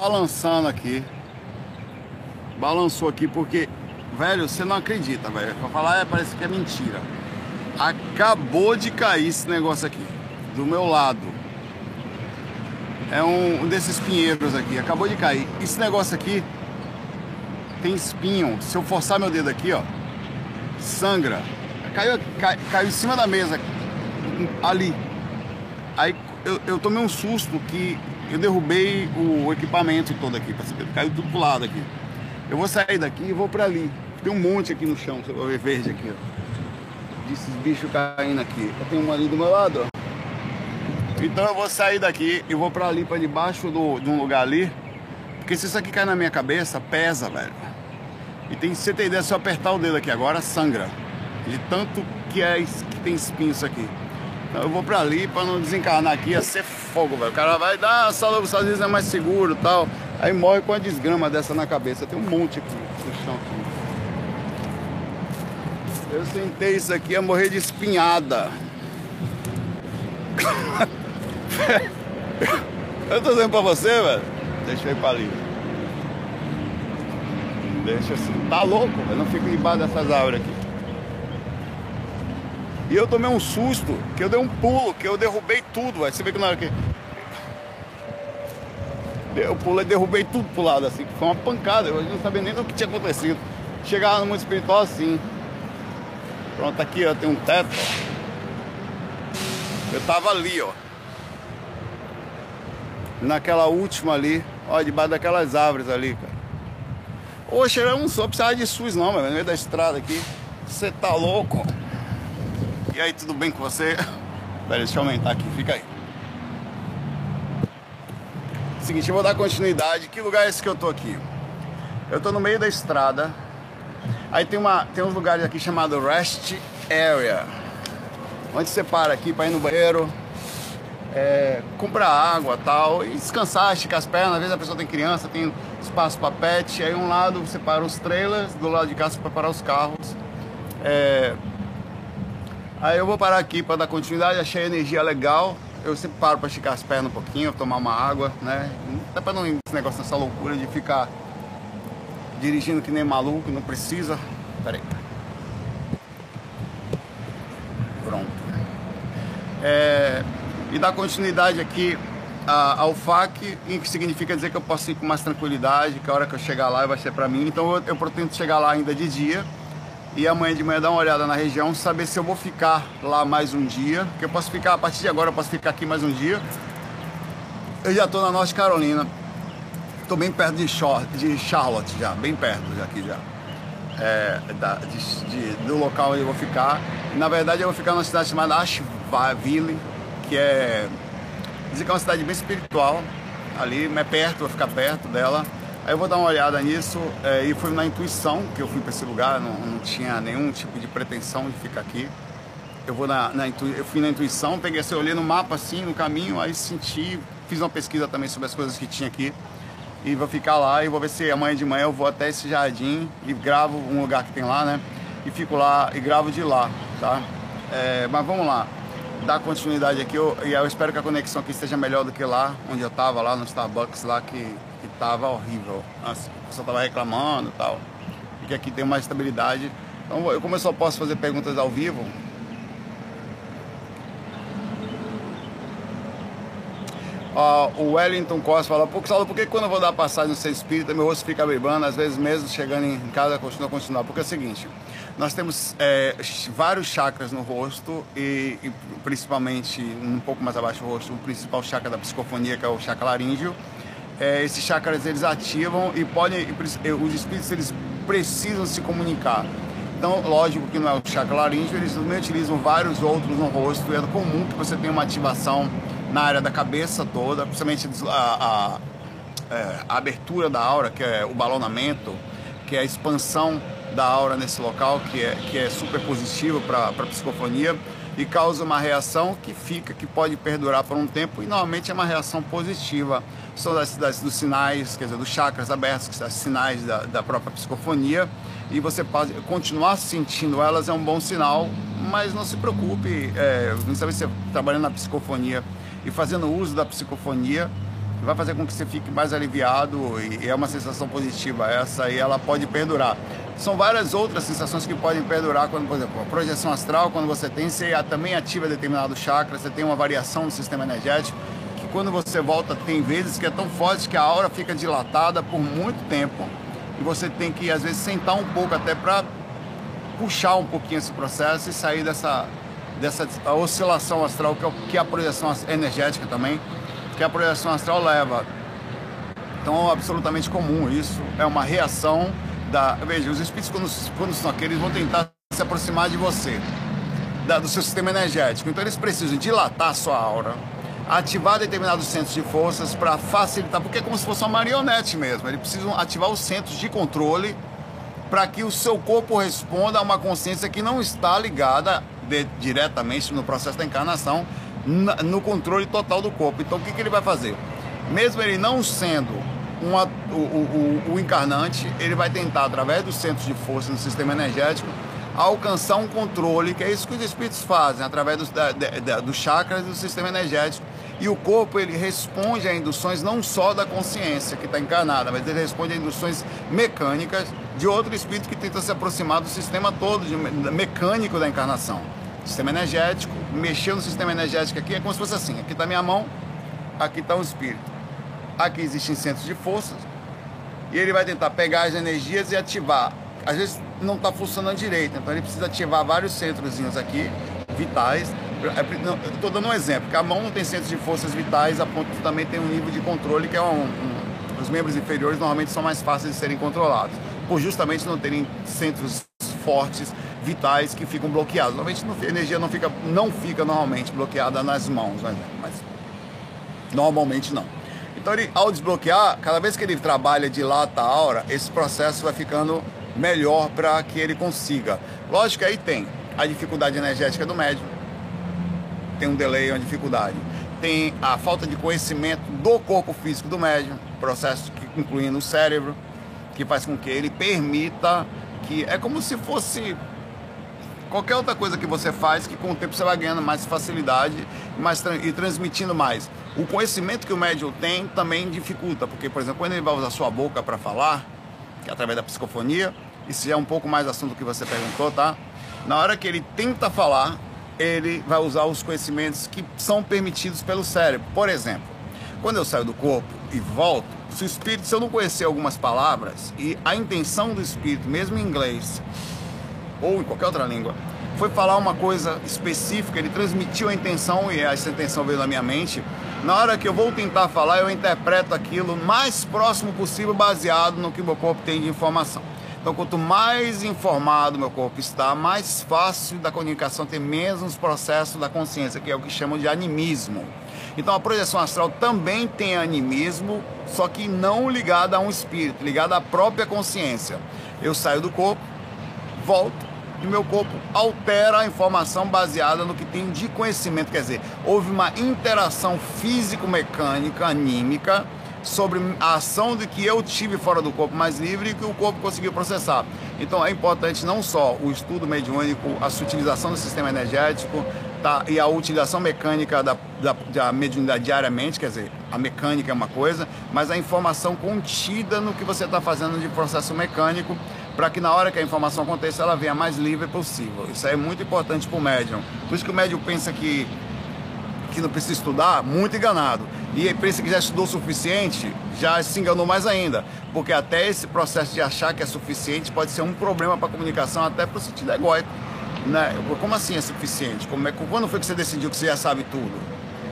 balançando aqui. Balançou aqui porque, velho, você não acredita, velho. Pra falar, é, parece que é mentira. Acabou de cair esse negócio aqui, do meu lado. É um, um desses pinheiros aqui, acabou de cair. Esse negócio aqui tem espinho. Se eu forçar meu dedo aqui, ó, sangra. Caiu, cai, caiu em cima da mesa, ali. Aí eu, eu tomei um susto que eu derrubei o equipamento todo aqui, caiu tudo pro lado aqui. Eu vou sair daqui e vou para ali. Tem um monte aqui no chão, você vai ver verde aqui, ó. Desses bichos caindo aqui. Eu tenho um ali do meu lado, ó. Então eu vou sair daqui e vou para ali, para debaixo do, de um lugar ali. Porque se isso aqui cair na minha cabeça, pesa, velho. E tem, você ter ideia, se eu apertar o dedo aqui agora, sangra. De tanto que, é, que tem espinho isso aqui. Eu vou pra ali pra não desencarnar aqui, ia ser fogo, velho. O cara vai dar a sala dos Estados Unidos é mais seguro tal. Aí morre com a desgrama dessa na cabeça. Tem um monte aqui no chão aqui. Eu sentei isso aqui a morrer de espinhada. eu tô dizendo pra você, velho. Deixa eu ir pra ali. Deixa assim. Tá louco, velho. Não fico debaixo dessas árvores aqui. E eu tomei um susto, que eu dei um pulo, que eu derrubei tudo, velho. Você vê que na hora que. Eu pulei, derrubei tudo pro lado, assim, foi uma pancada, eu não sabia nem do que tinha acontecido. Chegava no mundo espiritual assim. Pronto, aqui ó, tem um teto, ó. Eu tava ali, ó. Naquela última ali, ó, debaixo daquelas árvores ali, cara. Oxe, eu não sou precisar de SUS não, meu, no meio da estrada aqui. Você tá louco? E aí, tudo bem com você? Pera, deixa eu aumentar aqui, fica aí. Seguinte, eu vou dar continuidade. Que lugar é esse que eu tô aqui? Eu tô no meio da estrada. Aí tem, uma, tem uns lugares aqui chamado Rest Area. Onde você para aqui para ir no banheiro, é, comprar água tal, e descansar, esticar as pernas. Às vezes a pessoa tem criança, tem espaço para pet. Aí um lado você para os trailers, do lado de cá você para parar os carros. É, Aí eu vou parar aqui para dar continuidade, achei a energia legal. Eu sempre paro para esticar as pernas um pouquinho, tomar uma água, né? Dá para não ir esse negócio nessa loucura de ficar dirigindo que nem maluco, não precisa. Pera aí. Pronto. É, e dar continuidade aqui ao FAC, que significa dizer que eu posso ir com mais tranquilidade, que a hora que eu chegar lá vai ser para mim. Então eu, eu pretendo chegar lá ainda de dia e amanhã de manhã dar uma olhada na região, saber se eu vou ficar lá mais um dia, que eu posso ficar, a partir de agora eu posso ficar aqui mais um dia. Eu já estou na Norte Carolina, estou bem perto de, Charlotte já, bem perto já aqui já. É, da, de, de, do local onde eu vou ficar. Na verdade eu vou ficar numa cidade chamada Asheville, que é, dizem que é uma cidade bem espiritual, ali, é perto, vou ficar perto dela. Aí eu vou dar uma olhada nisso é, e fui na intuição que eu fui para esse lugar, não, não, tinha nenhum tipo de pretensão de ficar aqui. Eu vou na, na eu fui na intuição, peguei assim, olhei no mapa assim, no caminho, aí senti, fiz uma pesquisa também sobre as coisas que tinha aqui e vou ficar lá e vou ver se amanhã de manhã eu vou até esse jardim e gravo um lugar que tem lá, né? E fico lá e gravo de lá, tá? É, mas vamos lá, dar continuidade aqui eu, e eu espero que a conexão aqui esteja melhor do que lá, onde eu tava lá no Starbucks lá que tava horrível. Assim, a pessoa tava reclamando e tal. E que aqui tem mais estabilidade. Então, eu, como eu só posso fazer perguntas ao vivo, o Wellington Costa fala, Pô, Saulo, por que quando eu vou dar passagem no ser espírita, meu rosto fica bebando, às vezes mesmo chegando em casa continua a continuar? Porque é o seguinte, nós temos é, vários chakras no rosto e, e, principalmente um pouco mais abaixo do rosto, o principal chakra da psicofonia, que é o chakra laríngeo, é, esses chakras eles ativam e podem, os espíritos eles precisam se comunicar. Então, lógico que não é o chakra laríngeo, eles também utilizam vários outros no rosto. É comum que você tenha uma ativação na área da cabeça toda, principalmente a, a, é, a abertura da aura, que é o balonamento, que é a expansão da aura nesse local, que é, que é super positivo para a psicofonia e causa uma reação que fica, que pode perdurar por um tempo e normalmente é uma reação positiva. São das, das, dos sinais, quer dizer, dos chakras abertos, que são sinais da, da própria psicofonia, e você pode continuar sentindo elas é um bom sinal, mas não se preocupe, é, não sabe se trabalhando na psicofonia e fazendo uso da psicofonia, vai fazer com que você fique mais aliviado e é uma sensação positiva essa e ela pode perdurar. São várias outras sensações que podem perdurar quando, por exemplo, a projeção astral, quando você tem, você também ativa determinado chakra, você tem uma variação no sistema energético, que quando você volta tem vezes que é tão forte que a aura fica dilatada por muito tempo e você tem que às vezes sentar um pouco até para puxar um pouquinho esse processo e sair dessa dessa oscilação astral que é, que é a projeção energética também, que a projeção astral leva. Então, é absolutamente comum isso, é uma reação da. Veja, os espíritos, quando, quando estão aqui, eles vão tentar se aproximar de você, da, do seu sistema energético. Então, eles precisam dilatar a sua aura, ativar determinados centros de forças para facilitar, porque é como se fosse uma marionete mesmo. Eles precisam ativar os centros de controle para que o seu corpo responda a uma consciência que não está ligada de, diretamente no processo da encarnação, na, no controle total do corpo. Então, o que, que ele vai fazer? Mesmo ele não sendo uma, o, o, o, encarnante, ele vai tentar, através dos centros de força no sistema energético, alcançar um controle, que é isso que os espíritos fazem, através dos, da, da, chakras do sistema energético. E o corpo ele responde a induções não só da consciência que está encarnada, mas ele responde a induções mecânicas de outro espírito que tenta se aproximar do sistema todo de, mecânico da encarnação. Sistema energético, mexer no sistema energético aqui é como se fosse assim: aqui está minha mão, aqui está o espírito Aqui existem centros de forças e ele vai tentar pegar as energias e ativar. Às vezes não está funcionando direito, então ele precisa ativar vários centrozinhos aqui, vitais. Estou dando um exemplo, que a mão não tem centros de forças vitais, a ponto que também tem um nível de controle que é um, um os membros inferiores normalmente são mais fáceis de serem controlados, por justamente não terem centros fortes, vitais que ficam bloqueados. Normalmente a energia não fica, não fica normalmente bloqueada nas mãos, né? mas normalmente não. Então, ele, ao desbloquear, cada vez que ele trabalha de lata a aura, esse processo vai ficando melhor para que ele consiga. Lógico que aí tem a dificuldade energética do médium, tem um delay, uma dificuldade. Tem a falta de conhecimento do corpo físico do médium, processo que, incluindo o cérebro, que faz com que ele permita que. É como se fosse qualquer outra coisa que você faz que com o tempo você vai ganhando mais facilidade mais, e transmitindo mais. O conhecimento que o médium tem também dificulta, porque, por exemplo, quando ele vai usar sua boca para falar, que é através da psicofonia, isso já é um pouco mais assunto que você perguntou, tá? Na hora que ele tenta falar, ele vai usar os conhecimentos que são permitidos pelo cérebro. Por exemplo, quando eu saio do corpo e volto, se o espírito, se eu não conhecer algumas palavras e a intenção do espírito, mesmo em inglês ou em qualquer outra língua, foi falar uma coisa específica, ele transmitiu a intenção e essa intenção veio na minha mente, na hora que eu vou tentar falar, eu interpreto aquilo mais próximo possível, baseado no que meu corpo tem de informação. Então, quanto mais informado meu corpo está, mais fácil da comunicação ter menos processo da consciência, que é o que chamam de animismo. Então, a projeção astral também tem animismo, só que não ligada a um espírito, ligada à própria consciência. Eu saio do corpo, volto, e meu corpo altera a informação baseada no que tem de conhecimento. Quer dizer, houve uma interação físico-mecânica, anímica, sobre a ação de que eu tive fora do corpo mais livre e que o corpo conseguiu processar. Então é importante não só o estudo mediúnico, a sutilização do sistema energético tá, e a utilização mecânica da, da, da mediunidade diariamente, quer dizer, a mecânica é uma coisa, mas a informação contida no que você está fazendo de processo mecânico para que na hora que a informação aconteça ela venha mais livre possível. Isso é muito importante para o médium. Por isso que o médium pensa que, que não precisa estudar, muito enganado. E pensa que já estudou o suficiente, já se enganou mais ainda. Porque até esse processo de achar que é suficiente pode ser um problema para a comunicação, até para o sentido egóico. Né? Como assim é suficiente? Como é, quando foi que você decidiu que você já sabe tudo?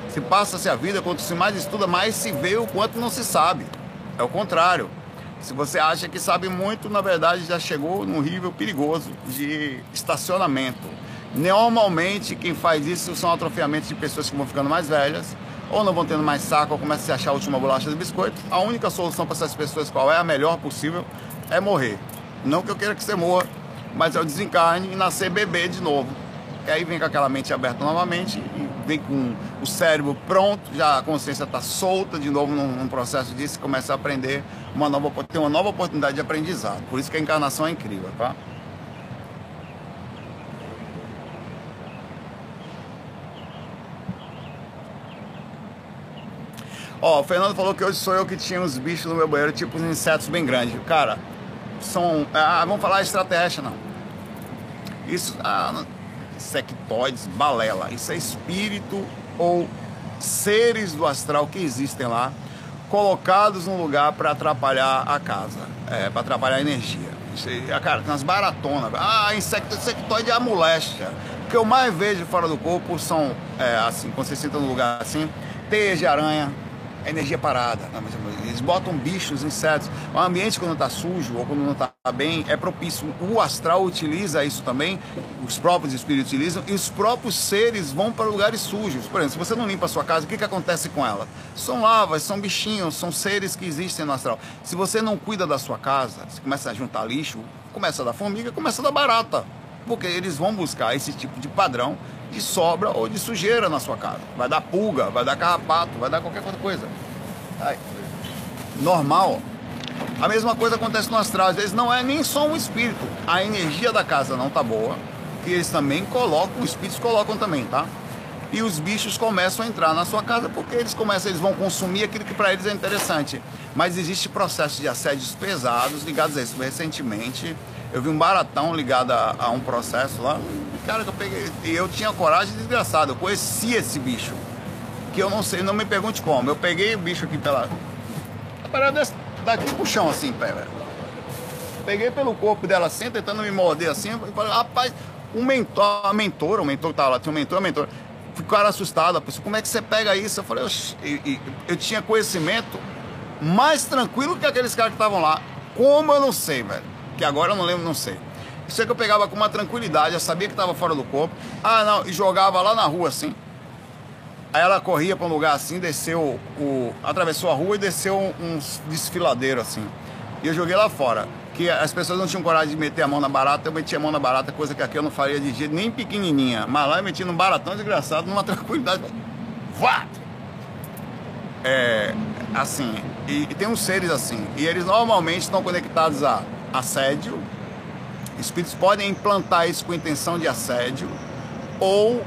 Se passa-se a vida, quanto se mais estuda, mais se vê o quanto não se sabe. É o contrário. Se você acha que sabe muito, na verdade já chegou num nível perigoso de estacionamento. Normalmente quem faz isso são atrofiamentos de pessoas que vão ficando mais velhas, ou não vão tendo mais saco, ou começam a se achar a última bolacha do biscoito. A única solução para essas pessoas, qual é a melhor possível, é morrer. Não que eu queira que você morra, mas é o desencarne e nascer bebê de novo. E aí vem com aquela mente aberta novamente e vem com o cérebro pronto, já a consciência está solta de novo num, num, processo disso começa a aprender uma nova, ter uma nova oportunidade de aprendizado. Por isso que a encarnação é incrível, tá? Ó, o Fernando falou que hoje sou eu que tinha uns bichos no meu banheiro, tipo uns insetos bem grandes. Cara, são. Ah, vamos falar extraterrestre, não. Isso. Ah, sectoides, balela. Isso é espírito ou seres do astral que existem lá, colocados num lugar para atrapalhar a casa, é, para atrapalhar a energia. Isso aí, cara, tem umas baratonas. Ah, insecto, é a moléstia. O que eu mais vejo fora do corpo são, é, assim, quando você senta num lugar assim, teias de aranha, energia parada. Eles botam bichos, insetos. O ambiente quando está sujo ou quando não está bem é propício. O astral utiliza isso também, os próprios espíritos utilizam, e os próprios seres vão para lugares sujos. Por exemplo, se você não limpa a sua casa, o que, que acontece com ela? São lavas, são bichinhos, são seres que existem no astral. Se você não cuida da sua casa, você começa a juntar lixo, começa a dar formiga, começa a dar barata. Porque eles vão buscar esse tipo de padrão de sobra ou de sujeira na sua casa. Vai dar pulga, vai dar carrapato, vai dar qualquer outra coisa. Normal. A mesma coisa acontece no astral. Às vezes não é nem só um espírito. A energia da casa não tá boa. Que eles também colocam, os espíritos colocam também, tá? E os bichos começam a entrar na sua casa porque eles começam, eles vão consumir aquilo que para eles é interessante. Mas existe processo de assédios pesados ligados a isso. Recentemente, eu vi um baratão ligado a, a um processo lá. Cara, que eu peguei. E eu tinha coragem desgraçada. Eu conhecia esse bicho. Que eu não sei, não me pergunte como. Eu peguei o bicho aqui pela. A parada daqui pro chão assim, pé, velho. Peguei pelo corpo dela assim, tentando me morder assim. Eu falei, rapaz, um mentor, a mentora, o mentor que tava lá, tinha um mentor, a mentora. Ficaram assustados, pessoa, como é que você pega isso? Eu falei, eu, eu, eu tinha conhecimento mais tranquilo que aqueles caras que estavam lá. Como eu não sei, velho que agora eu não lembro, não sei. Isso é que eu pegava com uma tranquilidade, eu sabia que estava fora do corpo. Ah, não, e jogava lá na rua assim. Aí ela corria para um lugar assim, desceu o. atravessou a rua e desceu uns desfiladeiros assim. E eu joguei lá fora. Que as pessoas não tinham coragem de meter a mão na barata, eu metia a mão na barata, coisa que aqui eu não faria de jeito nem pequenininha. Mas lá eu meti num baratão desgraçado, numa tranquilidade. Vá! É. Assim. E, e tem uns seres assim. E eles normalmente estão conectados a assédio. Espíritos podem implantar isso com intenção de assédio ou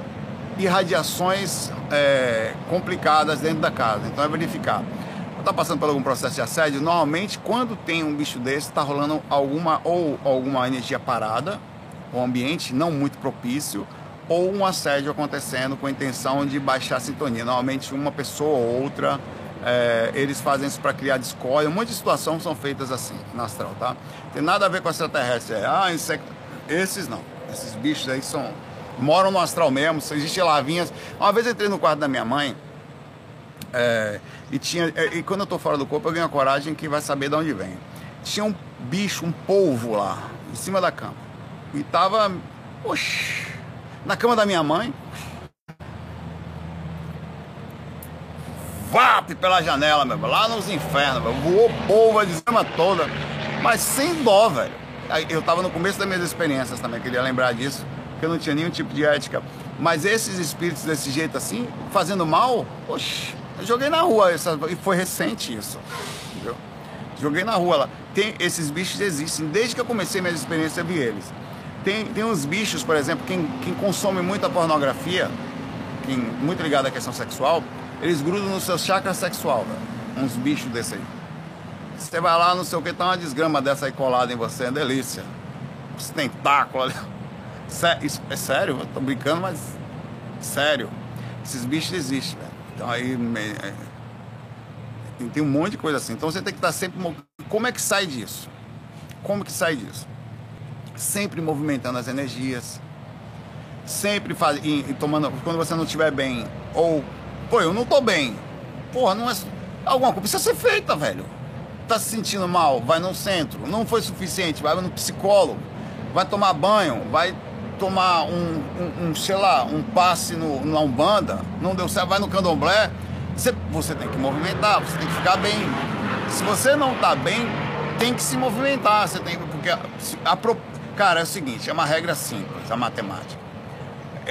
irradiações é, complicadas dentro da casa. Então é verificar. Está passando por algum processo de assédio? Normalmente, quando tem um bicho desse, está rolando alguma ou alguma energia parada, o ambiente não muito propício, ou um assédio acontecendo com a intenção de baixar a sintonia. Normalmente, uma pessoa ou outra é, eles fazem isso para criar discórdia. Um monte de situações são feitas assim na astral, tá? Tem nada a ver com extraterrestre. É, ah, insecto. Esses não. Esses bichos aí são. moram no astral mesmo. Existem lavinhas. Uma vez eu entrei no quarto da minha mãe. É, e tinha. É, e quando eu tô fora do corpo, eu ganho a coragem que vai saber de onde vem. Tinha um bicho, um polvo lá, em cima da cama. E tava. Oxi, na cama da minha mãe. VAP pela janela, meu, lá nos infernos, meu, voou polva de cima toda, mas sem dó, velho. Eu tava no começo das minhas experiências também, queria lembrar disso, que eu não tinha nenhum tipo de ética. Mas esses espíritos desse jeito assim, fazendo mal, oxe, eu joguei na rua, essa, e foi recente isso, entendeu? Joguei na rua lá. Tem, esses bichos existem, desde que eu comecei minhas experiências eu vi eles. Tem, tem uns bichos, por exemplo, quem, quem consome muita pornografia, quem, muito ligado à questão sexual, eles grudam no seu chakra sexual, velho. Uns bichos desse aí. Você vai lá, não sei o que, tá uma desgrama dessa aí colada em você, é delícia. Os tentáculos ali. é sério, eu tô brincando, mas. Sério. Esses bichos existem, velho. Então aí. É, tem um monte de coisa assim. Então você tem que estar sempre. Como é que sai disso? Como que sai disso? Sempre movimentando as energias. Sempre faz, e, e tomando. Quando você não estiver bem, ou Pô, eu não tô bem. Porra, não é. Alguma coisa precisa ser feita, velho. Tá se sentindo mal? Vai no centro. Não foi suficiente? Vai no psicólogo. Vai tomar banho. Vai tomar um, um, um sei lá, um passe no, na Umbanda. Não deu certo? Vai no candomblé. Você, você tem que movimentar, você tem que ficar bem. Se você não tá bem, tem que se movimentar. Você tem porque a, a, cara, é o seguinte, é uma regra simples, a matemática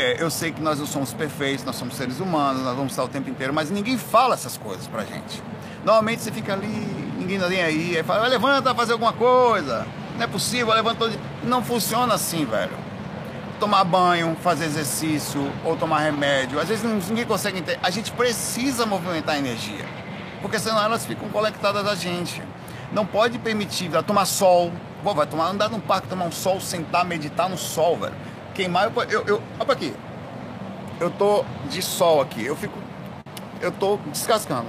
é, eu sei que nós não somos perfeitos, nós somos seres humanos, nós vamos estar o tempo inteiro, mas ninguém fala essas coisas pra gente. Normalmente você fica ali, ninguém tá nem aí, aí fala, levanta, fazer alguma coisa. Não é possível, levanta todo dia. Não funciona assim, velho. Tomar banho, fazer exercício ou tomar remédio. Às vezes ninguém consegue entender. A gente precisa movimentar a energia. Porque senão elas ficam conectadas a gente. Não pode permitir ela tomar sol. Pô, vai tomar, andar num parque, tomar um sol, sentar, meditar no sol, velho. Queimar, eu, eu, olha aqui. Eu tô de sol aqui, eu fico, eu tô descascando.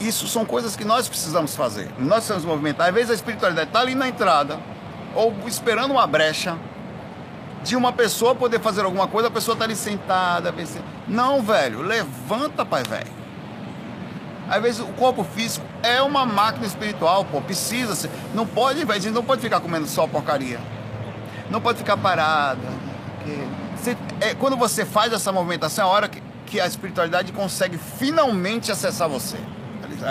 Isso são coisas que nós precisamos fazer. Nós precisamos movimentar. Às vezes a espiritualidade está ali na entrada, ou esperando uma brecha de uma pessoa poder fazer alguma coisa, a pessoa está ali sentada. Não, velho, levanta, pai, velho. Às vezes o corpo físico é uma máquina espiritual, pô, precisa ser. Não pode, velho, não pode ficar comendo só porcaria. Não pode ficar parada. Você, é, quando você faz essa movimentação, é a hora que, que a espiritualidade consegue finalmente acessar você.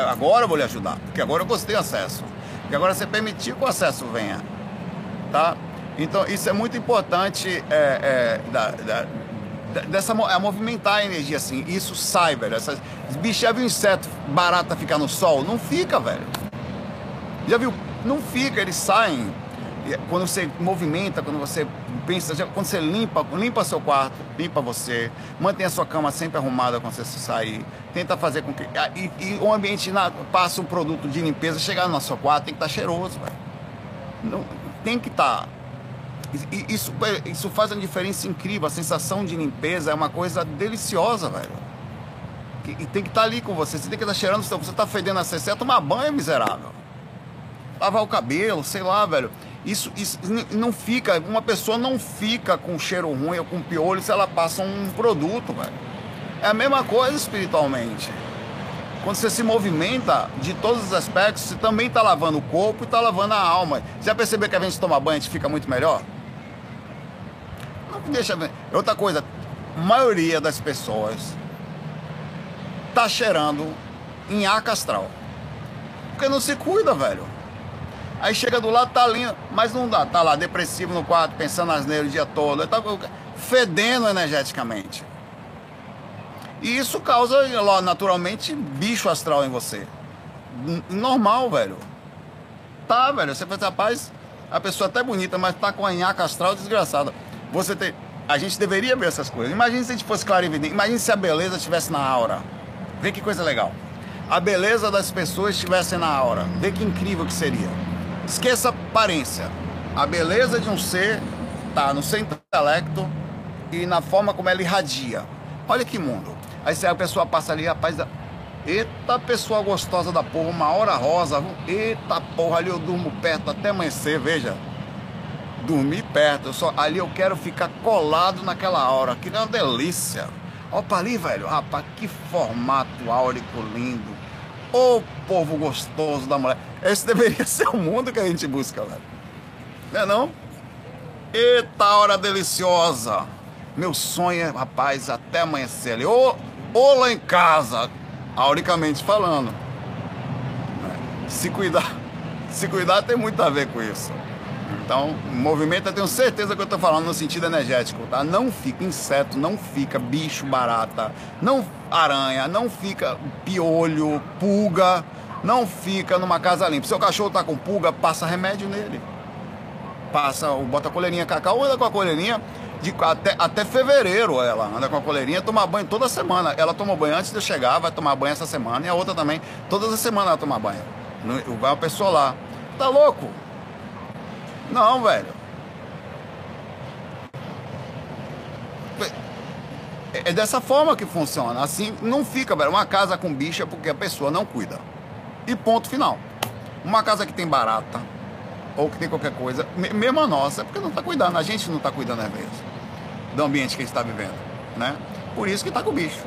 Agora eu vou lhe ajudar, porque agora eu gostei acesso. Porque agora você permitiu que o acesso venha. Tá? Então isso é muito importante é, é, da, da, dessa a movimentar a energia assim. Isso sai, velho. Essas, bicho, já viu inseto barata ficar no sol? Não fica, velho. Já viu? Não fica, eles saem. Quando você movimenta, quando você pensa, quando você limpa, limpa seu quarto, limpa você, mantém a sua cama sempre arrumada quando você sair, tenta fazer com que. Ah, e, e o ambiente na, passa um produto de limpeza, chegar no seu quarto, tem que estar tá cheiroso, velho. Não, tem que estar. Tá, isso, isso faz uma diferença incrível. A sensação de limpeza é uma coisa deliciosa, velho. E tem que estar tá ali com você. Você tem que estar tá cheirando. Você está fedendo a CC, tomar banho, miserável. Lavar o cabelo, sei lá, velho. Isso, isso não fica. Uma pessoa não fica com cheiro ruim ou com piolho se ela passa um produto, velho. É a mesma coisa espiritualmente. Quando você se movimenta de todos os aspectos, você também está lavando o corpo e está lavando a alma. Já percebeu que a gente toma banho, gente fica muito melhor? Deixa ver. Outra coisa, a maioria das pessoas tá cheirando em ar castral. Porque não se cuida, velho. Aí chega do lado, tá lindo, mas não dá. Tá lá depressivo no quarto, pensando nas nele o dia todo. Tá fedendo energeticamente. E isso causa, naturalmente, bicho astral em você. Normal, velho. Tá, velho. Você faz, rapaz, a pessoa até bonita, mas tá com a nhaca astral desgraçada. Você tem. A gente deveria ver essas coisas. Imagina se a gente fosse claro e evidente. Imagina se a beleza estivesse na aura. Vê que coisa legal. A beleza das pessoas estivesse na aura. Vê que incrível que seria. Esqueça a aparência. A beleza de um ser tá no seu intelecto e na forma como ela irradia. Olha que mundo. Aí a pessoa passa ali, rapaz. Eita pessoa gostosa da porra, uma hora rosa. Eita porra, ali eu durmo perto até amanhecer, veja dormir perto. Eu só, ali eu quero ficar colado naquela hora. Que é uma delícia. Opa ali, velho. Rapaz, que formato áurico lindo. Ô povo gostoso da mulher. Esse deveria ser o mundo que a gente busca, velho. Não é não? Eita hora deliciosa. Meu sonho é, rapaz, até amanhecer ali. Ou lá em casa, auricamente falando. Se cuidar, se cuidar tem muito a ver com isso. Então, movimento eu tenho certeza que eu estou falando no sentido energético, tá? Não fica inseto, não fica bicho barata, não aranha, não fica piolho, pulga, não fica numa casa limpa. Seu cachorro tá com pulga, passa remédio nele. Passa, bota a coleirinha cacau, anda com a coleirinha de, até, até fevereiro ela anda com a coleirinha, toma banho toda semana. Ela toma banho antes de eu chegar, vai tomar banho essa semana, e a outra também. Todas as semanas ela toma banho. Vai uma pessoa lá. Tá louco? Não, velho. É dessa forma que funciona. Assim não fica, velho. Uma casa com bicha porque a pessoa não cuida. E ponto final. Uma casa que tem barata ou que tem qualquer coisa, mesmo a nossa, é porque não está cuidando. A gente não está cuidando às vezes do ambiente que a gente está vivendo, né? Por isso que está com o bicho.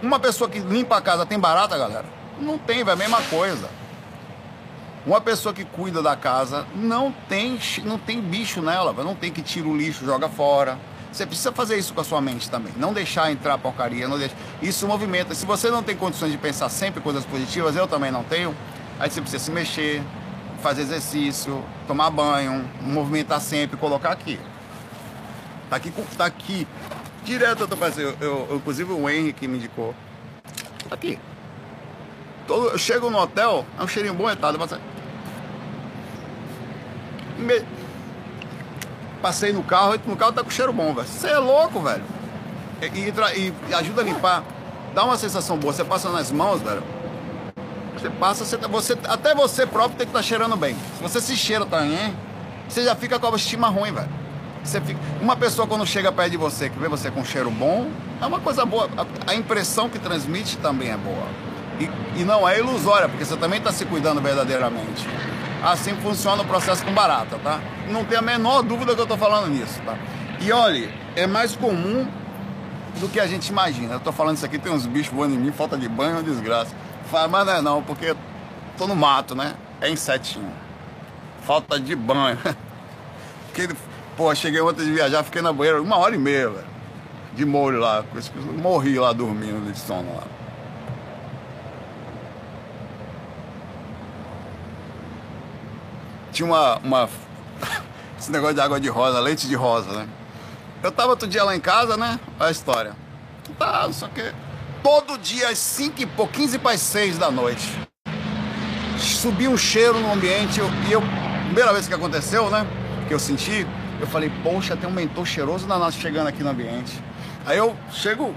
Uma pessoa que limpa a casa tem barata, galera? Não tem, velho. Mesma coisa. Uma pessoa que cuida da casa não tem, não tem bicho nela, não tem que tira o lixo, joga fora. Você precisa fazer isso com a sua mente também. Não deixar entrar porcaria, não deixa. Isso movimenta. Se você não tem condições de pensar sempre coisas positivas, eu também não tenho. Aí você precisa se mexer, fazer exercício, tomar banho, movimentar sempre, colocar aqui. Tá aqui, tá aqui. Direto eu tô fazendo. Eu, eu, inclusive o Henrique me indicou. Tá aqui. Todo, eu chego no hotel, é um cheirinho bom, etado. Me... Passei no carro, no carro tá com cheiro bom, velho. Você é louco, velho. e, e, e ajuda a limpar. Dá uma sensação boa. Você passa nas mãos, velho. Você passa, você, você, até você próprio tem que estar tá cheirando bem. Se você se cheira também, você já fica com a estima ruim, velho. Você fica, uma pessoa quando chega perto de você, que vê você com cheiro bom, é uma coisa boa. A, a impressão que transmite também é boa. E, e não é ilusória, porque você também está se cuidando verdadeiramente. Assim funciona o processo com barata, tá? Não tem a menor dúvida que eu estou falando nisso, tá? E olhe, é mais comum do que a gente imagina. Eu tô falando isso aqui, tem uns bichos voando em mim, falta de banho, é uma desgraça. Fala, mas não é não, porque tô no mato, né? É insetinho. Falta de banho. Porque, pô, cheguei ontem de viajar, fiquei na banheira uma hora e meia, velho. De molho lá. Morri lá dormindo de sono lá. Tinha uma, uma. Esse negócio de água de rosa, leite de rosa, né? Eu tava outro dia lá em casa, né? Olha a história. Tá, só que todo dia às 5 e pouco, 15 para as 6 da noite. Subiu um cheiro no ambiente eu, e eu, primeira vez que aconteceu, né? Que eu senti, eu falei, poxa, tem um mentor cheiroso da nossa chegando aqui no ambiente. Aí eu chego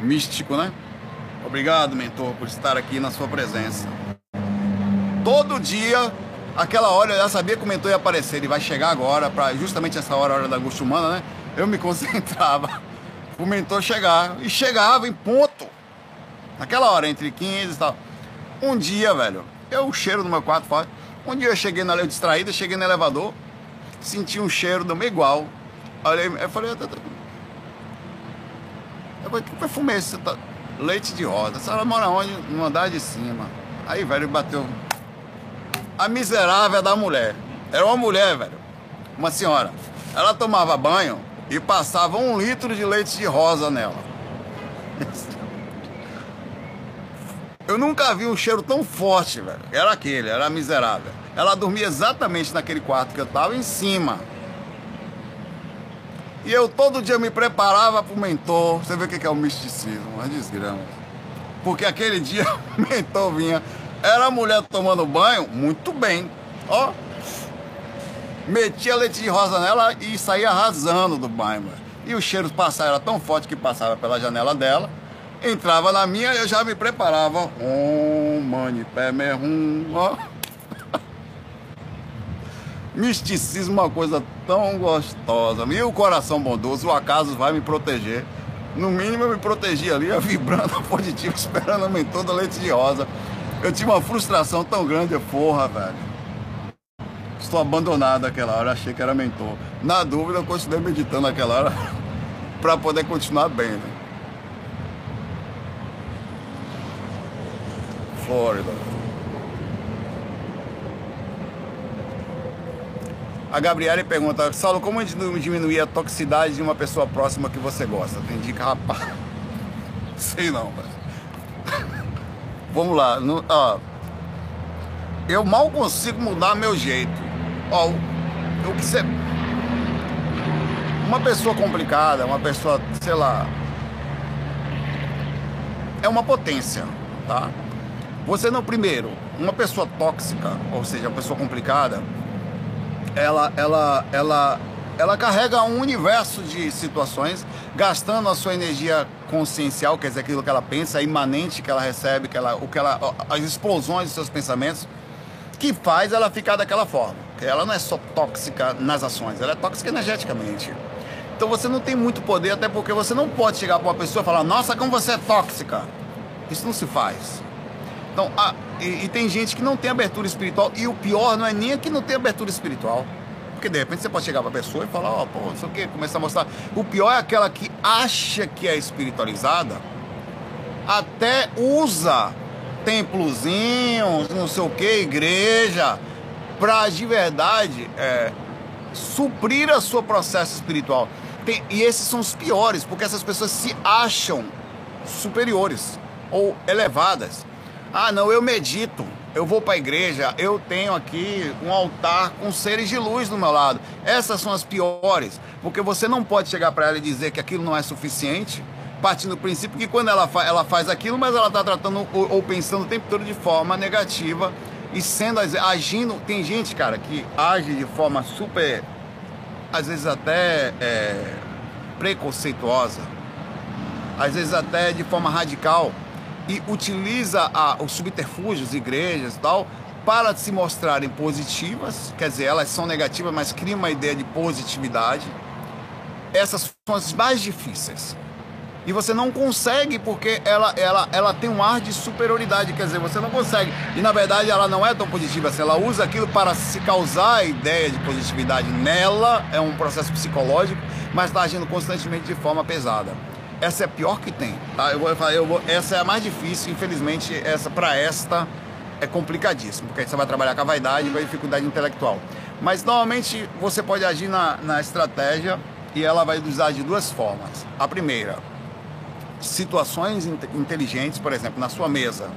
místico, né? Obrigado, mentor, por estar aqui na sua presença. Todo dia aquela hora eu já sabia que o mentor ia aparecer, ele vai chegar agora, para justamente essa hora, a hora da angústia humana, né? Eu me concentrava o mentor chegar. E chegava em ponto. Naquela hora, entre 15 e tal. Um dia, velho, eu o cheiro no meu quarto forte. Um dia eu cheguei na lei distraída, cheguei no elevador, senti um cheiro do meio igual. Olhei, eu falei, eu falei, que perfume é esse? Tá... Leite de rosa. Essa senhora mora onde? No andar de cima. Aí, velho, bateu a miserável da mulher. Era uma mulher, velho. Uma senhora. Ela tomava banho e passava um litro de leite de rosa nela. Eu nunca vi um cheiro tão forte, velho. Era aquele, era miserável. Ela dormia exatamente naquele quarto que eu tava, em cima. E eu todo dia me preparava pro mentor. Você vê o que é o misticismo, uma desgrama. Porque aquele dia o mentor vinha era a mulher tomando banho, muito bem. Ó. Metia leite de rosa nela e saía arrasando do banho, mano. E o cheiro passava, era tão forte que passava pela janela dela. Entrava na minha, eu já me preparava. Um mani pé merrum, ó. Misticismo uma coisa tão gostosa. E o coração bondoso, o acaso vai me proteger. No mínimo eu me protegi ali, vibrando positivo, esperando a mentor da leite de rosa. Eu tive uma frustração tão grande, porra, velho. Estou abandonado aquela hora, achei que era mentor. Na dúvida, eu continuei meditando aquela hora para poder continuar bem, né? Flórida. A Gabriele pergunta, Saulo, como diminuir a toxicidade de uma pessoa próxima que você gosta? Tem dica, rapaz. Sei não, velho. Vamos lá. No, ó, eu mal consigo mudar meu jeito. Ó, o, o que você. Uma pessoa complicada, uma pessoa, sei lá. É uma potência, tá? Você não, primeiro, uma pessoa tóxica, ou seja, uma pessoa complicada, ela, ela, ela, ela carrega um universo de situações, gastando a sua energia consciencial, quer dizer, aquilo que ela pensa, imanente que ela recebe, que ela, o que ela, as explosões dos seus pensamentos, que faz ela ficar daquela forma. Ela não é só tóxica nas ações, ela é tóxica energeticamente. Então você não tem muito poder, até porque você não pode chegar para uma pessoa e falar, nossa, como você é tóxica. Isso não se faz. Então, e, e tem gente que não tem abertura espiritual, e o pior não é nem que não tem abertura espiritual. Porque de repente você pode chegar para a pessoa e falar, ó, oh, pô, não sei o quê, começar a mostrar. O pior é aquela que acha que é espiritualizada, até usa templozinhos, não sei o que, igreja, para de verdade é, suprir a seu processo espiritual. Tem, e esses são os piores, porque essas pessoas se acham superiores ou elevadas. Ah, não, eu medito eu vou para a igreja, eu tenho aqui um altar com seres de luz do meu lado. Essas são as piores, porque você não pode chegar para ela e dizer que aquilo não é suficiente, partindo do princípio que quando ela, fa ela faz aquilo, mas ela está tratando ou, ou, pensando o tempo todo de forma negativa e sendo agindo. Tem gente, cara, que age de forma super, às vezes até é, preconceituosa às vezes até de forma radical, e utiliza a, os subterfúgios, igrejas e tal, para se mostrarem positivas, quer dizer, elas são negativas, mas criam uma ideia de positividade. Essas são as mais difíceis. E você não consegue porque ela, ela, ela tem um ar de superioridade, quer dizer, você não consegue. E na verdade ela não é tão positiva assim, ela usa aquilo para se causar a ideia de positividade nela, é um processo psicológico, mas está agindo constantemente de forma pesada. Essa é a pior que tem, tá? Eu vou eu vou, essa é a mais difícil, infelizmente, essa para esta é complicadíssimo, porque você vai trabalhar com a vaidade e com a dificuldade intelectual. Mas normalmente você pode agir na, na estratégia e ela vai usar de duas formas. A primeira, situações inteligentes, por exemplo, na sua mesa.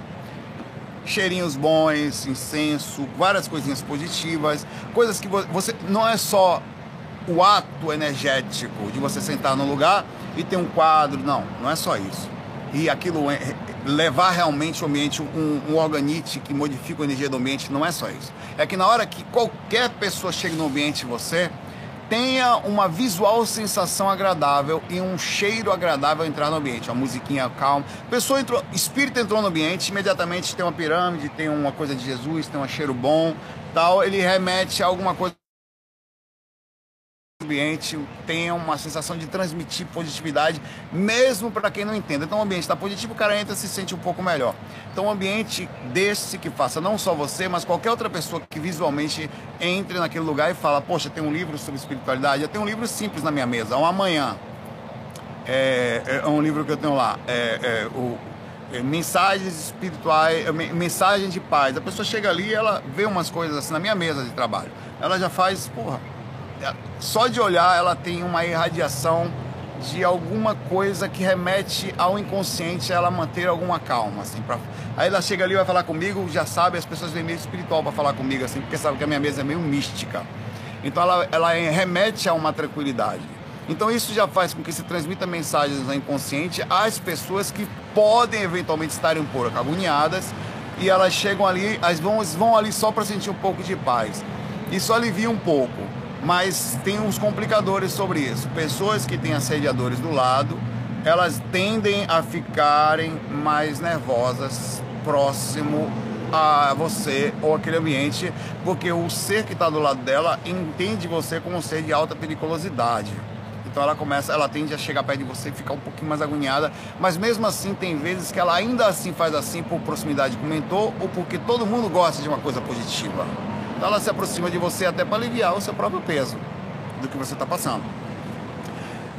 Cheirinhos bons, incenso, várias coisinhas positivas, coisas que você. Não é só o ato energético de você sentar no lugar e ter um quadro, não, não é só isso. E aquilo é, levar realmente o ambiente, um, um organite que modifica a energia do ambiente, não é só isso. É que na hora que qualquer pessoa chega no ambiente você, tenha uma visual sensação agradável e um cheiro agradável entrar no ambiente, uma musiquinha calma. Pessoa entrou, espírito entrou no ambiente, imediatamente tem uma pirâmide, tem uma coisa de Jesus, tem um cheiro bom, tal, ele remete a alguma coisa ambiente tenha uma sensação de transmitir positividade, mesmo para quem não entenda. Então, o ambiente está positivo, o cara entra e se sente um pouco melhor. Então, um ambiente desse que faça não só você, mas qualquer outra pessoa que visualmente entre naquele lugar e fala: Poxa, tem um livro sobre espiritualidade. Eu tenho um livro simples na minha mesa, um amanhã. É, é um livro que eu tenho lá. É, é, o, é, mensagens espirituais, é, mensagens de paz. A pessoa chega ali e ela vê umas coisas assim na minha mesa de trabalho. Ela já faz, porra, só de olhar ela tem uma irradiação de alguma coisa que remete ao inconsciente ela manter alguma calma assim pra... aí ela chega ali vai falar comigo já sabe as pessoas vêm meio espiritual para falar comigo assim porque sabe que a minha mesa é meio mística. Então ela, ela remete a uma tranquilidade. Então isso já faz com que se transmita mensagens ao inconsciente às pessoas que podem eventualmente estarem um pouco agoniadas e elas chegam ali, elas vão, vão ali só para sentir um pouco de paz. Isso alivia um pouco mas tem uns complicadores sobre isso. Pessoas que têm assediadores do lado, elas tendem a ficarem mais nervosas próximo a você ou aquele ambiente, porque o ser que está do lado dela entende você como um ser de alta periculosidade. Então ela começa, ela tende a chegar perto de você e ficar um pouquinho mais agoniada, mas mesmo assim tem vezes que ela ainda assim faz assim por proximidade com o mentor ou porque todo mundo gosta de uma coisa positiva. Então ela se aproxima de você até para aliviar o seu próprio peso do que você está passando.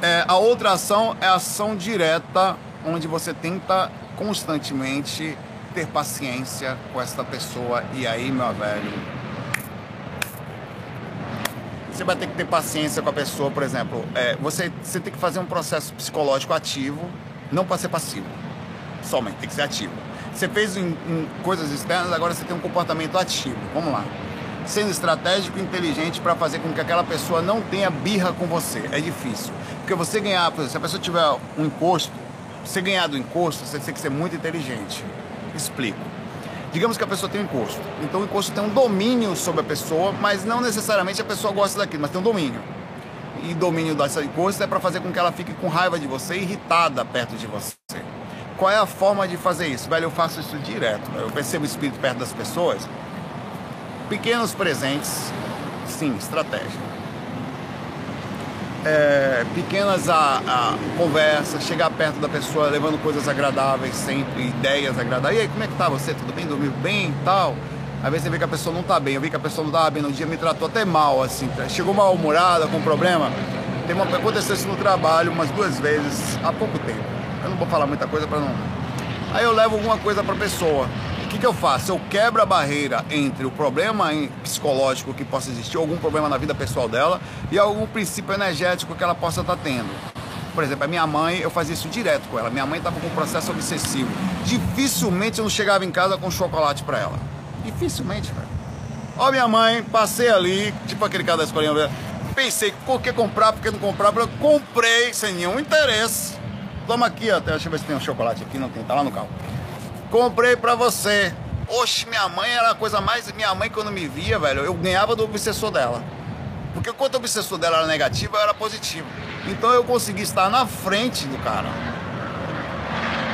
É, a outra ação é a ação direta, onde você tenta constantemente ter paciência com essa pessoa. E aí, meu velho, você vai ter que ter paciência com a pessoa, por exemplo, é, você, você tem que fazer um processo psicológico ativo, não para ser passivo, somente, tem que ser ativo. Você fez em, em coisas externas, agora você tem um comportamento ativo. Vamos lá sendo estratégico e inteligente para fazer com que aquela pessoa não tenha birra com você. É difícil. Porque você ganhar, por exemplo, se a pessoa tiver um encosto, você ganhar do encosto, você tem que ser muito inteligente. Explico. Digamos que a pessoa tem um encosto. Então o encosto tem um domínio sobre a pessoa, mas não necessariamente a pessoa gosta daquilo, mas tem um domínio. E domínio dessa encosto é para fazer com que ela fique com raiva de você, irritada perto de você. Qual é a forma de fazer isso? Velho, eu faço isso direto. Eu percebo o espírito perto das pessoas Pequenos presentes, sim, estratégia. É, pequenas a, a conversas, chegar perto da pessoa levando coisas agradáveis sempre, ideias agradáveis. E aí, como é que tá você? Tudo bem? Dormiu bem tal? Às vezes você vê que a pessoa não tá bem. Eu vi que a pessoa não tava bem no dia, me tratou até mal, assim. Chegou mal-humorada, com problema. Tem uma, aconteceu isso no trabalho umas duas vezes há pouco tempo. Eu não vou falar muita coisa para não. Aí eu levo alguma coisa pra pessoa que, que eu faço? Eu quebro a barreira entre o problema psicológico que possa existir, algum problema na vida pessoal dela, e algum princípio energético que ela possa estar tendo. Por exemplo, a minha mãe, eu fazia isso direto com ela. Minha mãe estava com um processo obsessivo. Dificilmente eu não chegava em casa com chocolate para ela. Dificilmente, velho. Ó, minha mãe, passei ali, tipo aquele cara da escolinha, pensei, por que comprar, por que não comprar? Eu comprei sem nenhum interesse. Toma aqui, ó. Deixa eu ver se tem um chocolate aqui, não tem, tá lá no carro. Comprei pra você. Oxe, minha mãe era a coisa mais. Minha mãe, quando me via, velho, eu ganhava do obsessor dela. Porque quando o obsessor dela era negativo, eu era positivo. Então eu consegui estar na frente do cara.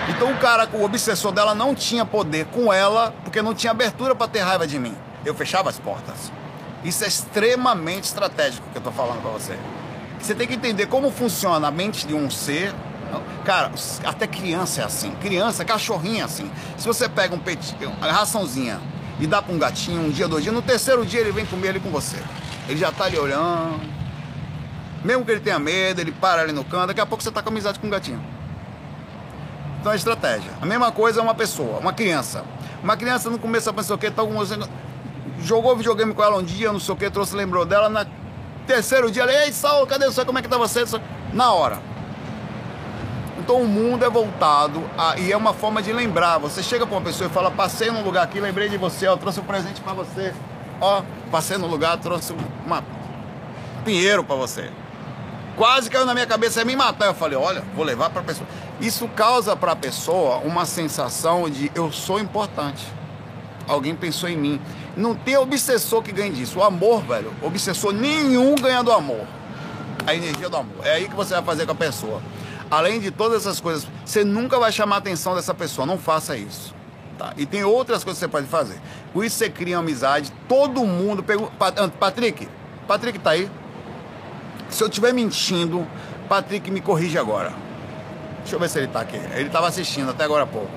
Então o cara, o obsessor dela não tinha poder com ela, porque não tinha abertura para ter raiva de mim. Eu fechava as portas. Isso é extremamente estratégico que eu tô falando para você. Você tem que entender como funciona a mente de um ser. Cara, até criança é assim. Criança, cachorrinha é assim. Se você pega um petit, uma raçãozinha e dá para um gatinho um dia, dois dias, no terceiro dia ele vem comer ali com você. Ele já tá ali olhando. Mesmo que ele tenha medo, ele para ali no canto, daqui a pouco você tá com amizade com o gatinho. Então é estratégia. A mesma coisa é uma pessoa, uma criança. Uma criança no começo ela pensou que tá algum jogou videogame com ela um dia, não sei o que, trouxe, lembrou dela, na terceiro dia, ela, ei, Saulo, cadê você? Como é que tá você? Na hora. Então o mundo é voltado a, e é uma forma de lembrar. Você chega para uma pessoa e fala, passei num lugar aqui, lembrei de você, ó, trouxe um presente para você. Ó, passei no lugar, trouxe uma pinheiro para você. Quase caiu na minha cabeça, ia me matar. Eu falei, olha, vou levar para a pessoa. Isso causa para a pessoa uma sensação de eu sou importante. Alguém pensou em mim. Não tem obsessor que ganhe disso. O amor, velho, obsessor nenhum ganha do amor. A energia do amor. É aí que você vai fazer com a pessoa. Além de todas essas coisas, você nunca vai chamar a atenção dessa pessoa. Não faça isso. Tá? E tem outras coisas que você pode fazer. Com isso você cria amizade. Todo mundo. Pergunta... Patrick, Patrick tá aí? Se eu estiver mentindo, Patrick me corrige agora. Deixa eu ver se ele tá aqui. Ele estava assistindo até agora há pouco.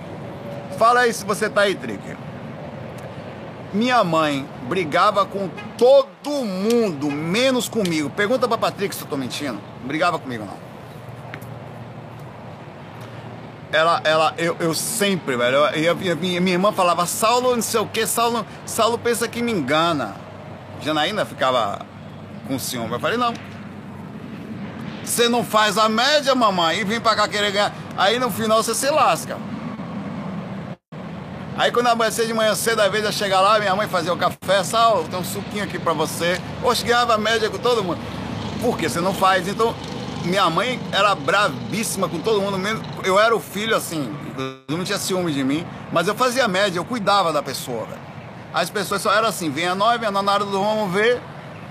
Fala aí se você tá aí, Trick. Minha mãe brigava com todo mundo, menos comigo. Pergunta pra Patrick se eu tô mentindo. Não brigava comigo, não. Ela, ela, eu, eu sempre, velho. Eu, eu, minha, irmã falava, Saulo, não sei o que, Saulo, Saulo pensa que me engana. Janaína ficava com ciúme. Eu falei, não. Você não faz a média, mamãe, e vem pra cá querer ganhar. Aí no final você se lasca. Aí quando amanhecer de manhã cedo, às vezes eu chegar lá, minha mãe fazia o café, sal, tem um suquinho aqui pra você. Oxe, ganhava média com todo mundo. Por que você não faz? Então, minha mãe era bravíssima com todo mundo, mesmo. Eu era o filho, assim, eu não tinha ciúme de mim, mas eu fazia média, eu cuidava da pessoa, velho. As pessoas só eram assim, vem a nós, vem a na hora do vamos ver.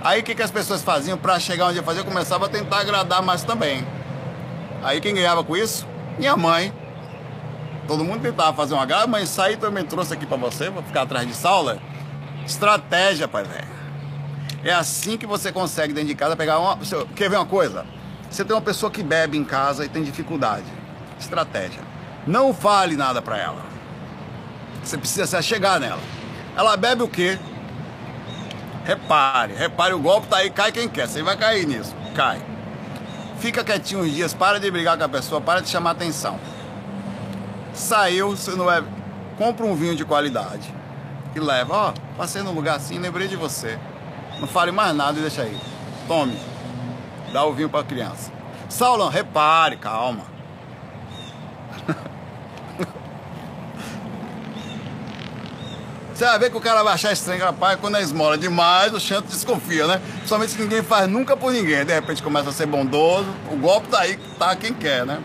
Aí o que, que as pessoas faziam para chegar onde ia fazer? Eu começava a tentar agradar mais também. Aí quem ganhava com isso? Minha mãe. Todo mundo tentava fazer uma graça, mas isso aí também trouxe aqui para você, para ficar atrás de saula. Estratégia, pai velho. É assim que você consegue dentro de casa pegar uma. Quer ver uma coisa? Você tem uma pessoa que bebe em casa e tem dificuldade. Estratégia. Não fale nada para ela. Você precisa se nela. Ela bebe o quê? Repare, repare, o golpe tá aí, cai quem quer. Você vai cair nisso. Cai. Fica quietinho uns dias, para de brigar com a pessoa, para de chamar atenção. Saiu, você não é. Compra um vinho de qualidade. E leva, ó, passei num lugar assim, lembrei de você. Não fale mais nada e deixa aí. Tome. Dá o vinho pra criança. Saulo, repare, calma. Você vai ver que o cara vai achar estranho, rapaz, quando é esmola demais, o chanto desconfia, né? Somente que ninguém faz nunca por ninguém. De repente começa a ser bondoso, o golpe tá aí, tá quem quer, né?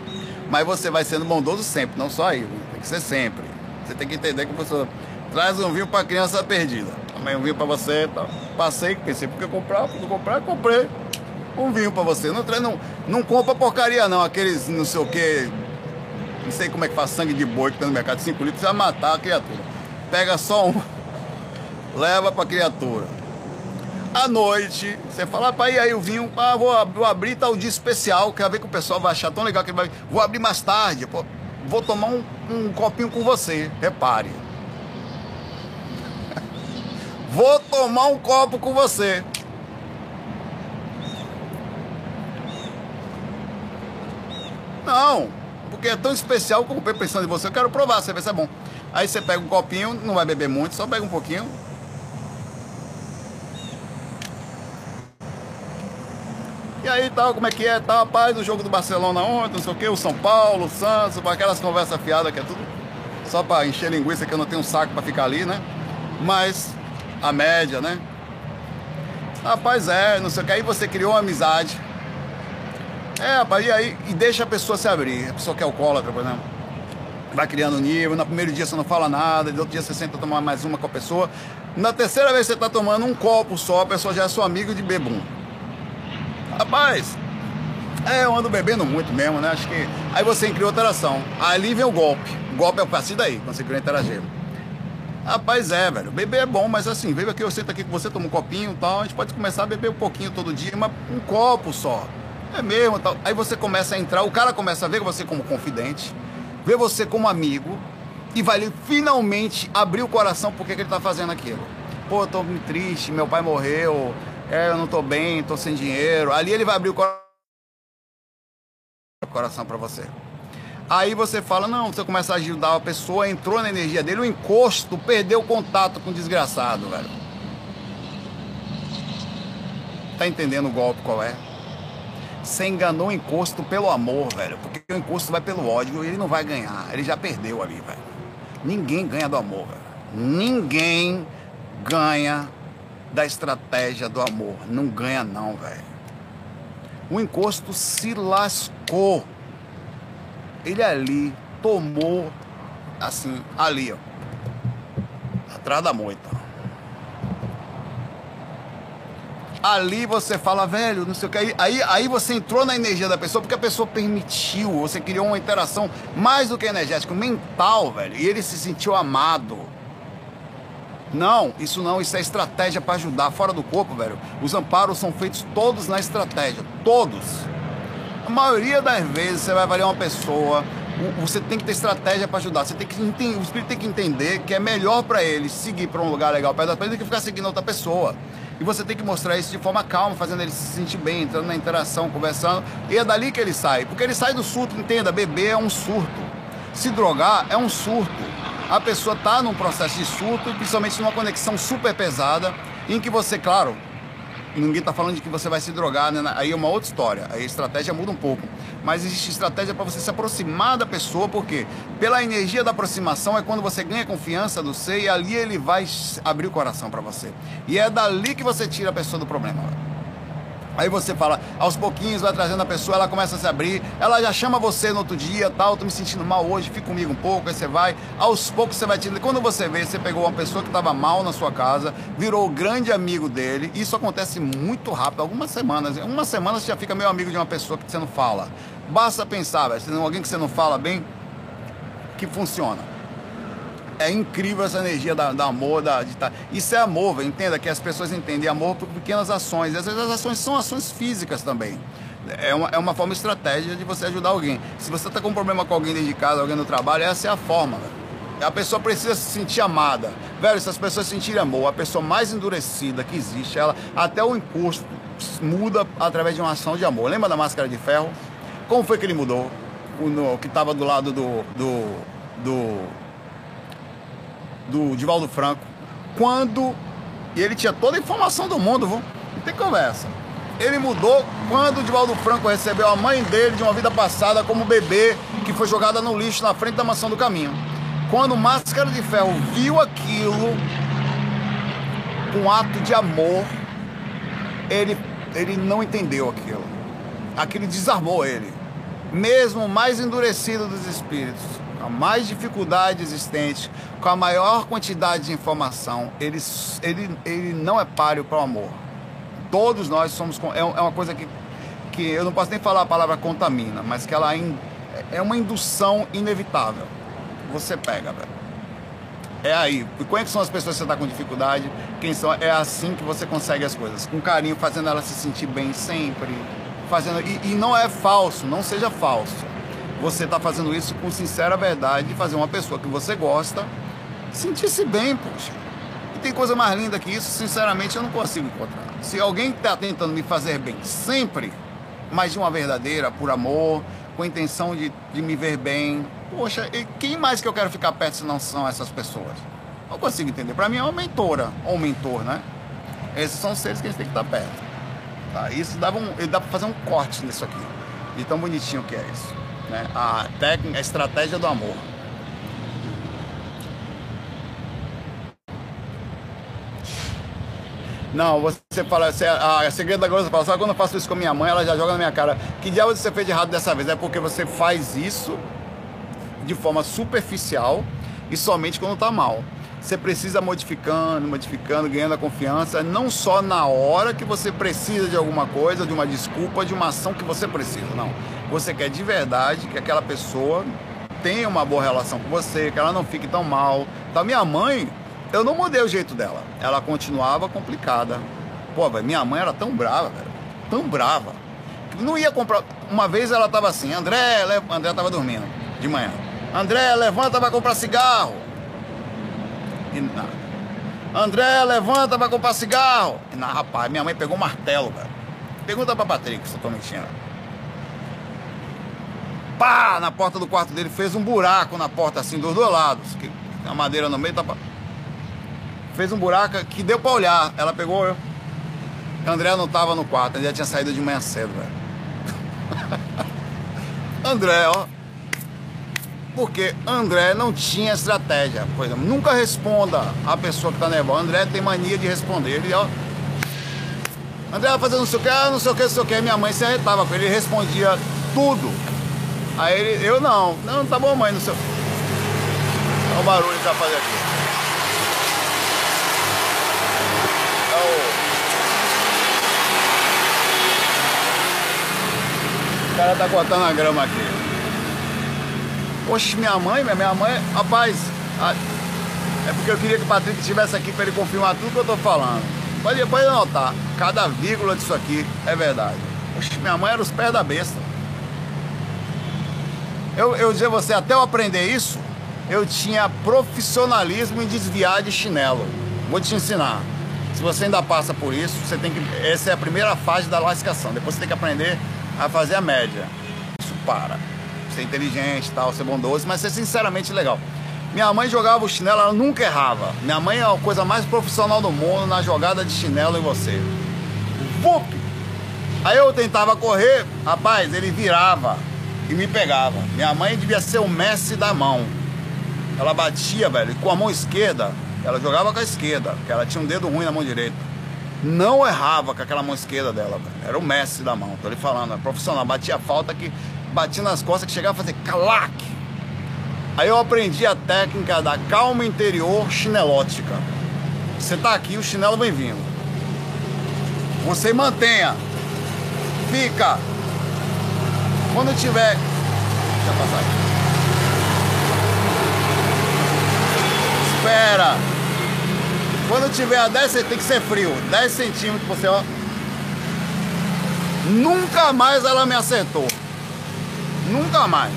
Mas você vai sendo bondoso sempre, não só aí, tem que ser sempre. Você tem que entender que a pessoa traz um vinho pra criança perdida. Também um vinho pra você e tal. Passei, pensei, porque comprar, porque comprar, comprei um vinho pra você. Não, não, não compra porcaria não, aqueles não sei o que, não sei como é que faz sangue de boi que tá no mercado, 5 litros, você vai matar a criatura. Pega só um, leva pra criatura. À noite, você fala, pai, aí o vinho, ah, vou, vou abrir tal dia especial, quer ver que o pessoal vai achar tão legal que ele vai. Vou abrir mais tarde, pô, vou tomar um, um copinho com você, repare. vou tomar um copo com você. Não, porque é tão especial como pensando em você, eu quero provar, você vê se é bom. Aí você pega um copinho, não vai beber muito, só pega um pouquinho. E aí tal, como é que é? Tá, rapaz, o jogo do Barcelona ontem, não sei o que, o São Paulo, o Santos, aquelas conversas fiadas que é tudo só para encher linguiça que eu não tenho um saco para ficar ali, né? Mas a média, né? Rapaz, é, não sei o que. Aí você criou uma amizade. É, rapaz, e aí e deixa a pessoa se abrir. A pessoa que é alcoólatra, por exemplo vai criando nível. No primeiro dia você não fala nada, no outro dia você senta tomar mais uma com a pessoa. Na terceira vez você está tomando um copo só, a pessoa já é seu amigo de bebum. Rapaz, é, eu ando bebendo muito mesmo, né? Acho que. Aí você cria outra ação. Ali vem o golpe. O golpe é o partir daí, quando você cria interagir. Rapaz, é, velho. Beber é bom, mas assim, veio aqui, eu sento aqui com você, toma um copinho e tal. A gente pode começar a beber um pouquinho todo dia, mas um copo só. É mesmo, tal. Aí você começa a entrar, o cara começa a ver você como confidente, ver você como amigo, e vai finalmente abrir o coração porque que ele tá fazendo aquilo. Pô, eu tô triste, meu pai morreu, é, eu não tô bem, tô sem dinheiro. Ali ele vai abrir o coração para você. Aí você fala, não, você começa a ajudar a pessoa, entrou na energia dele, o encosto, perdeu o contato com o desgraçado, velho. Tá entendendo o golpe qual é? Você enganou o encosto pelo amor, velho. Porque o encosto vai pelo ódio e ele não vai ganhar. Ele já perdeu ali, velho. Ninguém ganha do amor, velho. Ninguém ganha da estratégia do amor. Não ganha não, velho. O encosto se lascou. Ele ali tomou assim, ali, ó. Atrás da moita. Ali você fala, velho, não sei o que. Aí, aí, você entrou na energia da pessoa porque a pessoa permitiu, você criou uma interação mais do que energética, mental, velho. E ele se sentiu amado. Não, isso não, isso é estratégia para ajudar. Fora do corpo, velho. Os amparos são feitos todos na estratégia. Todos. A maioria das vezes você vai avaliar uma pessoa, você tem que ter estratégia para ajudar. Você tem que o espírito tem que entender que é melhor para ele seguir para um lugar legal perto da pessoa do que ficar seguindo outra pessoa. E você tem que mostrar isso de forma calma, fazendo ele se sentir bem, entrando na interação, conversando. E é dali que ele sai. Porque ele sai do surto, entenda, beber é um surto. Se drogar é um surto a pessoa está num processo de surto, principalmente numa conexão super pesada, em que você, claro, ninguém está falando de que você vai se drogar, né? aí é uma outra história, aí a estratégia muda um pouco. Mas existe estratégia para você se aproximar da pessoa, porque pela energia da aproximação é quando você ganha confiança do ser e ali ele vai abrir o coração para você. E é dali que você tira a pessoa do problema. Aí você fala, aos pouquinhos vai trazendo a pessoa, ela começa a se abrir, ela já chama você no outro dia, tal, tô me sentindo mal hoje, fica comigo um pouco, aí você vai, aos poucos você vai te. Quando você vê, você pegou uma pessoa que estava mal na sua casa, virou o grande amigo dele, isso acontece muito rápido, algumas semanas. Uma semana você já fica meio amigo de uma pessoa que você não fala. Basta pensar, velho, alguém que você não fala bem, que funciona é incrível essa energia da, da amor, da, de tá. Isso é amor, véio. entenda que as pessoas entendem amor por pequenas ações. Às vezes as ações são ações físicas também. É uma, é uma forma estratégia de você ajudar alguém. Se você está com um problema com alguém dentro de casa, alguém no trabalho, essa é a forma. Véio. A pessoa precisa se sentir amada. Velho, se as pessoas sentirem amor, a pessoa mais endurecida que existe, ela até o imposto muda através de uma ação de amor. Lembra da máscara de ferro? Como foi que ele mudou? O no, que estava do lado do, do, do do Divaldo Franco, quando ele tinha toda a informação do mundo, viu? não tem conversa. Ele mudou quando o Divaldo Franco recebeu a mãe dele de uma vida passada como bebê que foi jogada no lixo na frente da mansão do caminho. Quando Máscara de Ferro viu aquilo com um ato de amor, ele, ele não entendeu aquilo. Aquilo desarmou ele. Mesmo mais endurecido dos espíritos, a mais dificuldade existente, com a maior quantidade de informação, ele, ele, ele não é páreo para o amor. Todos nós somos. É, é uma coisa que, que eu não posso nem falar a palavra contamina, mas que ela é uma indução inevitável. Você pega, velho. É aí. E é são as pessoas que você está com dificuldade? Quem são? É assim que você consegue as coisas. Com carinho, fazendo ela se sentir bem sempre. Fazendo, e, e não é falso, não seja falso você está fazendo isso com sincera verdade de fazer uma pessoa que você gosta sentir-se bem, poxa. E tem coisa mais linda que isso, sinceramente, eu não consigo encontrar. Se alguém está tentando me fazer bem sempre, mas de uma verdadeira, por amor, com a intenção de, de me ver bem, poxa, e quem mais que eu quero ficar perto se não são essas pessoas? Não consigo entender. Para mim é uma mentora, ou um mentor, né? Esses são os seres que a gente tem que estar perto. Tá? Isso dá, um, dá para fazer um corte nisso aqui. De tão bonitinho que é isso. Né? A técnica, a estratégia do amor. Não, você fala, você, a segredo da grossa fala, só quando eu faço isso com minha mãe, ela já joga na minha cara. Que diabo você fez de errado dessa vez? É porque você faz isso de forma superficial e somente quando tá mal. Você precisa modificando, modificando, ganhando a confiança, não só na hora que você precisa de alguma coisa, de uma desculpa, de uma ação que você precisa, não. Você quer de verdade que aquela pessoa tenha uma boa relação com você, que ela não fique tão mal. Então, minha mãe, eu não mudei o jeito dela. Ela continuava complicada. Pô, minha mãe era tão brava, velho. Tão brava. Não ia comprar. Uma vez ela tava assim, André. André tava dormindo de manhã. André, levanta pra comprar cigarro. E nada. André, levanta pra comprar cigarro. E na rapaz, minha mãe pegou um martelo, velho. Pergunta pra Patrick se eu tô mentindo. Pá! Na porta do quarto dele, fez um buraco na porta assim, dos dois lados. Que a madeira no meio tá. Fez um buraco que deu pra olhar. Ela pegou eu. André não tava no quarto, ele já tinha saído de manhã cedo, velho. André, ó. Porque André não tinha estratégia. Por nunca responda a pessoa que tá nervosa. André tem mania de responder. Ele, ó. André vai fazer não sei o que, ah, não sei o que, não sei o que. Minha mãe se arretava com ele, ele respondia tudo. Aí ele, eu não. Não, tá bom, mãe, não sei. Olha o barulho que vai fazer aqui. É o... cara tá cortando a grama aqui. Oxe, minha mãe, minha mãe, rapaz, a... é porque eu queria que o Patrick estivesse aqui para ele confirmar tudo que eu tô falando. Pode, pode anotar, cada vírgula disso aqui é verdade. Oxe, minha mãe era os pés da besta. Eu, eu dizer você, até eu aprender isso, eu tinha profissionalismo em desviar de chinelo. Vou te ensinar. Se você ainda passa por isso, você tem que. Essa é a primeira fase da lascação. Depois você tem que aprender a fazer a média. Isso para ser inteligente tal, ser bondoso, mas ser sinceramente legal. Minha mãe jogava o chinelo, ela nunca errava. Minha mãe é a coisa mais profissional do mundo na jogada de chinelo em você. Vup! Aí eu tentava correr, rapaz, ele virava e me pegava. Minha mãe devia ser o Messi da mão. Ela batia, velho, com a mão esquerda, ela jogava com a esquerda, porque ela tinha um dedo ruim na mão direita. Não errava com aquela mão esquerda dela, velho. Era o Messi da mão, tô lhe falando, é profissional. Batia falta que bati nas costas que chegava a fazer calac. Aí eu aprendi a técnica da calma interior chinelótica. Você tá aqui, o chinelo vem vindo. Você mantenha. Fica. Quando tiver. Deixa passar aqui. Espera. Quando tiver a 10, tem que ser frio. 10 centímetros, você ó. Nunca mais ela me acertou. Nunca mais.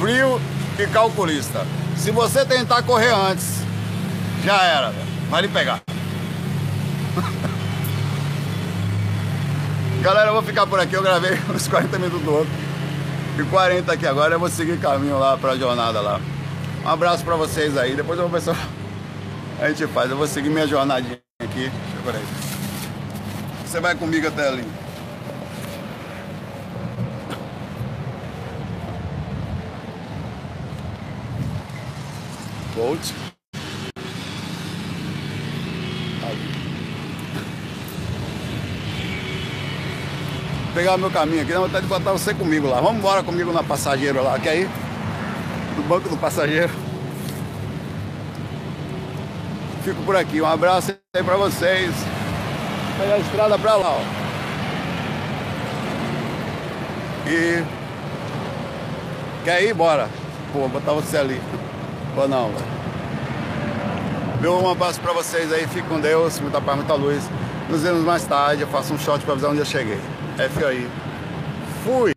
Frio e calculista. Se você tentar correr antes, já era, vai lhe pegar. Galera, eu vou ficar por aqui. Eu gravei uns 40 minutos do outro. E 40 aqui agora. Eu vou seguir caminho lá pra jornada lá. Um abraço pra vocês aí. Depois eu vou se a gente faz. Eu vou seguir minha jornadinha aqui. Deixa eu aí. Você vai comigo até ali. Volt. Pegar meu caminho aqui, dá vontade de botar você comigo lá. Vamos embora comigo na passageiro lá, quer ir? No banco do passageiro. Fico por aqui. Um abraço aí pra vocês. Pegar a estrada pra lá, ó. E. Quer ir? Bora. Pô, botar você ali. Ou não, Meu um abraço pra vocês aí, fique com Deus, muita paz, muita luz. Nos vemos mais tarde, eu faço um shot pra avisar onde eu cheguei. F aí. Fui!